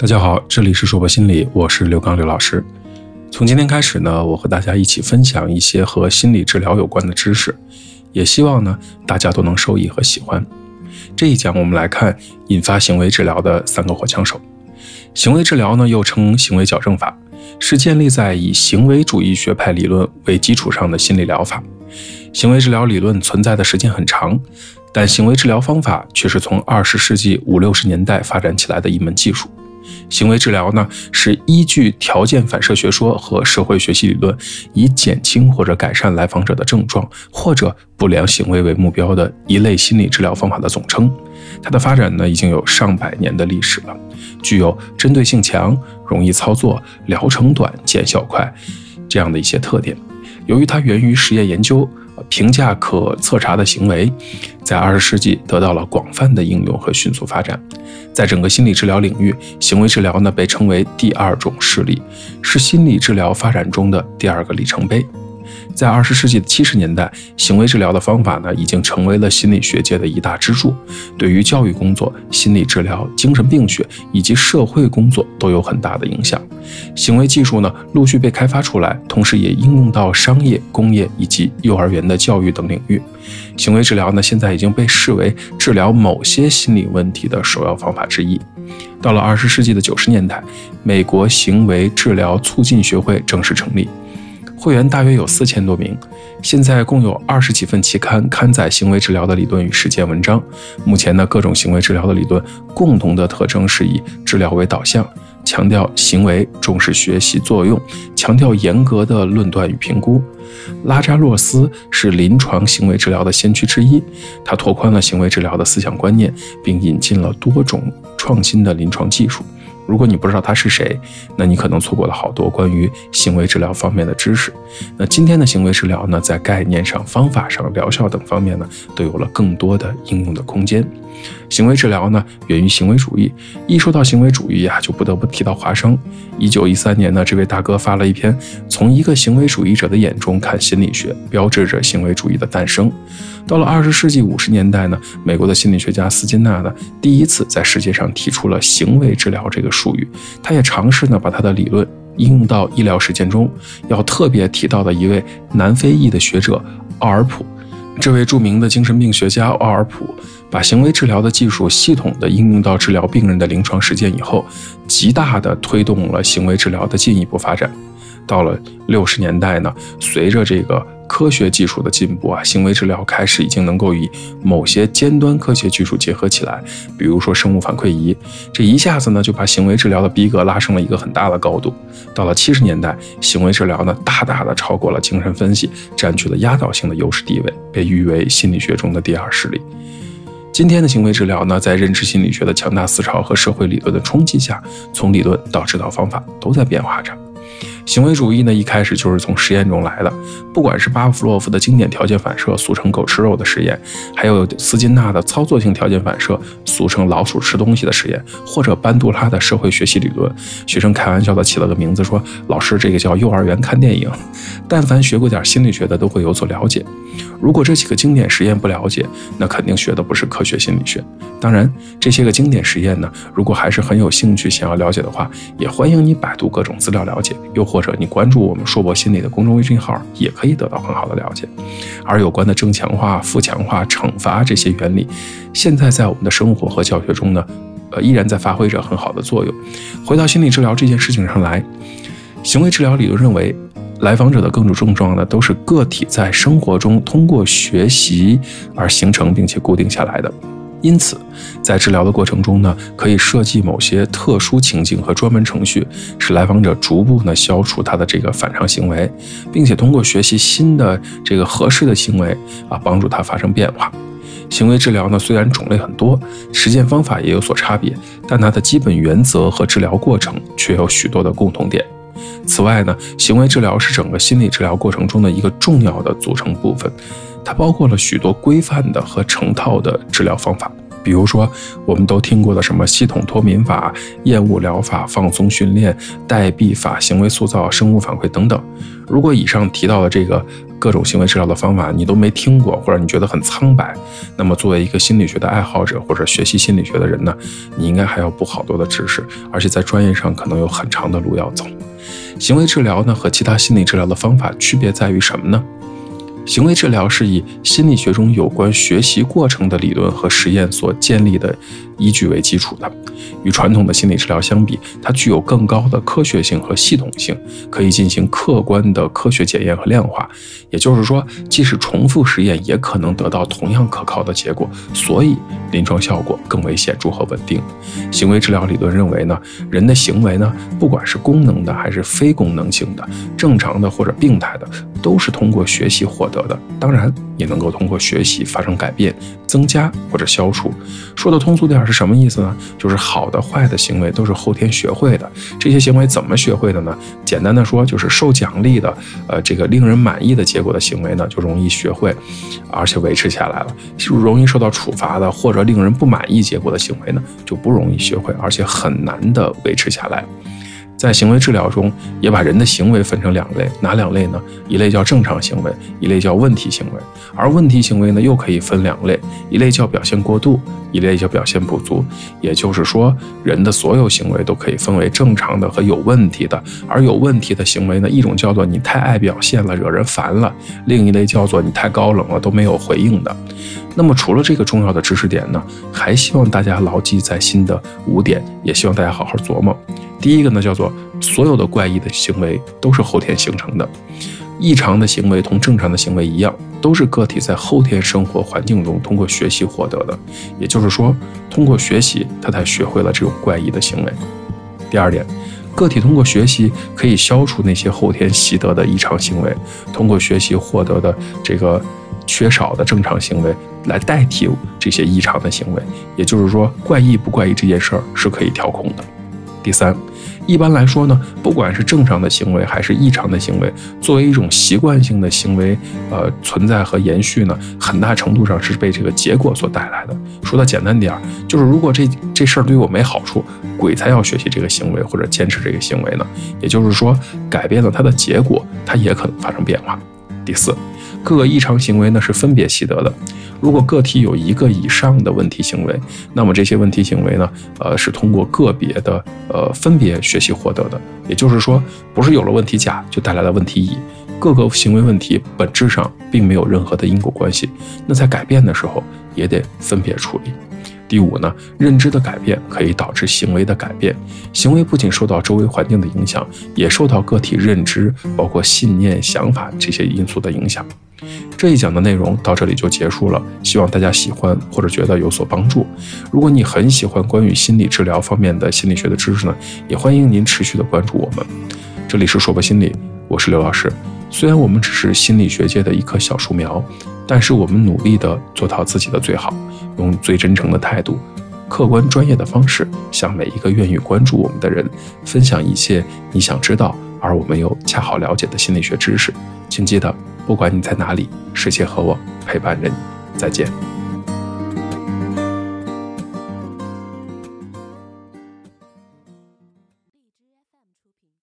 大家好，这里是说博心理，我是刘刚刘老师。从今天开始呢，我和大家一起分享一些和心理治疗有关的知识，也希望呢大家都能受益和喜欢。这一讲我们来看引发行为治疗的三个火枪手。行为治疗呢又称行为矫正法，是建立在以行为主义学派理论为基础上的心理疗法。行为治疗理论存在的时间很长，但行为治疗方法却是从二十世纪五六十年代发展起来的一门技术。行为治疗呢，是依据条件反射学说和社会学习理论，以减轻或者改善来访者的症状或者不良行为为目标的一类心理治疗方法的总称。它的发展呢，已经有上百年的历史了，具有针对性强、容易操作、疗程短、见效快这样的一些特点。由于它源于实验研究。评价可测查的行为，在二十世纪得到了广泛的应用和迅速发展。在整个心理治疗领域，行为治疗呢被称为第二种视力，是心理治疗发展中的第二个里程碑。在二十世纪的七十年代，行为治疗的方法呢，已经成为了心理学界的一大支柱，对于教育工作、心理治疗、精神病学以及社会工作都有很大的影响。行为技术呢，陆续被开发出来，同时也应用到商业、工业以及幼儿园的教育等领域。行为治疗呢，现在已经被视为治疗某些心理问题的首要方法之一。到了二十世纪的九十年代，美国行为治疗促进学会正式成立。会员大约有四千多名，现在共有二十几份期刊刊载行为治疗的理论与实践文章。目前呢，各种行为治疗的理论共同的特征是以治疗为导向，强调行为，重视学习作用，强调严格的论断与评估。拉扎洛斯是临床行为治疗的先驱之一，他拓宽了行为治疗的思想观念，并引进了多种创新的临床技术。如果你不知道他是谁，那你可能错过了好多关于行为治疗方面的知识。那今天的行为治疗呢，在概念上、方法上、疗效等方面呢，都有了更多的应用的空间。行为治疗呢，源于行为主义。一说到行为主义啊，就不得不提到华生。一九一三年呢，这位大哥发了一篇《从一个行为主义者的眼中看心理学》，标志着行为主义的诞生。到了二十世纪五十年代呢，美国的心理学家斯金纳呢，第一次在世界上提出了行为治疗这个术语。他也尝试呢，把他的理论应用到医疗实践中。要特别提到的一位南非裔的学者奥尔普。这位著名的精神病学家奥尔普，把行为治疗的技术系统的应用到治疗病人的临床实践以后，极大的推动了行为治疗的进一步发展。到了六十年代呢，随着这个。科学技术的进步啊，行为治疗开始已经能够与某些尖端科学技术结合起来，比如说生物反馈仪，这一下子呢就把行为治疗的逼格拉升了一个很大的高度。到了七十年代，行为治疗呢大大的超过了精神分析，占据了压倒性的优势地位，被誉为心理学中的第二势力。今天的行为治疗呢，在认知心理学的强大思潮和社会理论的冲击下，从理论到指导方法都在变化着。行为主义呢，一开始就是从实验中来的。不管是巴甫洛夫的经典条件反射，俗称“狗吃肉”的实验，还有斯金纳的操作性条件反射，俗称“老鼠吃东西”的实验，或者班杜拉的社会学习理论，学生开玩笑的起了个名字，说：“老师，这个叫幼儿园看电影。”但凡学过点心理学的，都会有所了解。如果这几个经典实验不了解，那肯定学的不是科学心理学。当然，这些个经典实验呢，如果还是很有兴趣想要了解的话，也欢迎你百度各种资料了解，又或或者你关注我们硕博心理的公众微信号，也可以得到很好的了解。而有关的正强化、负强化、惩罚这些原理，现在在我们的生活和教学中呢，呃，依然在发挥着很好的作用。回到心理治疗这件事情上来，行为治疗理论认为。来访者的各种症状呢，都是个体在生活中通过学习而形成并且固定下来的。因此，在治疗的过程中呢，可以设计某些特殊情境和专门程序，使来访者逐步呢消除他的这个反常行为，并且通过学习新的这个合适的行为啊，帮助他发生变化。行为治疗呢，虽然种类很多，实践方法也有所差别，但它的基本原则和治疗过程却有许多的共同点。此外呢，行为治疗是整个心理治疗过程中的一个重要的组成部分，它包括了许多规范的和成套的治疗方法。比如说，我们都听过的什么系统脱敏法、厌恶疗法、放松训练、代币法、行为塑造、生物反馈等等。如果以上提到的这个各种行为治疗的方法你都没听过，或者你觉得很苍白，那么作为一个心理学的爱好者或者学习心理学的人呢，你应该还要补好多的知识，而且在专业上可能有很长的路要走。行为治疗呢和其他心理治疗的方法区别在于什么呢？行为治疗是以心理学中有关学习过程的理论和实验所建立的依据为基础的。与传统的心理治疗相比，它具有更高的科学性和系统性，可以进行客观的科学检验和量化。也就是说，即使重复实验，也可能得到同样可靠的结果，所以临床效果更为显著和稳定。行为治疗理论认为呢，人的行为呢，不管是功能的还是非功能性的，正常的或者病态的，都是通过学习获得的。当然，也能够通过学习发生改变、增加或者消除。说的通俗点是什么意思呢？就是好的、坏的行为都是后天学会的。这些行为怎么学会的呢？简单的说，就是受奖励的，呃，这个令人满意的结果的行为呢，就容易学会，而且维持下来了。容易受到处罚的或者令人不满意结果的行为呢，就不容易学会，而且很难的维持下来。在行为治疗中，也把人的行为分成两类，哪两类呢？一类叫正常行为，一类叫问题行为。而问题行为呢，又可以分两类，一类叫表现过度，一类叫表现不足。也就是说，人的所有行为都可以分为正常的和有问题的。而有问题的行为呢，一种叫做你太爱表现了，惹人烦了；另一类叫做你太高冷了，都没有回应的。那么，除了这个重要的知识点呢，还希望大家牢记在心的五点，也希望大家好好琢磨。第一个呢，叫做所有的怪异的行为都是后天形成的，异常的行为同正常的行为一样，都是个体在后天生活环境中通过学习获得的。也就是说，通过学习，他才学会了这种怪异的行为。第二点，个体通过学习可以消除那些后天习得的异常行为，通过学习获得的这个缺少的正常行为来代替这些异常的行为。也就是说，怪异不怪异这件事儿是可以调控的。第三。一般来说呢，不管是正常的行为还是异常的行为，作为一种习惯性的行为，呃，存在和延续呢，很大程度上是被这个结果所带来的。说的简单点儿，就是如果这这事儿对我没好处，鬼才要学习这个行为或者坚持这个行为呢。也就是说，改变了它的结果，它也可能发生变化。第四。各个异常行为呢是分别习得的。如果个体有一个以上的问题行为，那么这些问题行为呢，呃，是通过个别的呃分别学习获得的。也就是说，不是有了问题甲就带来了问题乙，各个行为问题本质上并没有任何的因果关系。那在改变的时候也得分别处理。第五呢，认知的改变可以导致行为的改变。行为不仅受到周围环境的影响，也受到个体认知，包括信念、想法这些因素的影响。这一讲的内容到这里就结束了，希望大家喜欢或者觉得有所帮助。如果你很喜欢关于心理治疗方面的心理学的知识呢，也欢迎您持续的关注我们。这里是说博心理，我是刘老师。虽然我们只是心理学界的一棵小树苗。但是我们努力的做到自己的最好，用最真诚的态度、客观专业的方式，向每一个愿意关注我们的人分享一切你想知道而我们又恰好了解的心理学知识。请记得，不管你在哪里，世界和我陪伴着你。再见。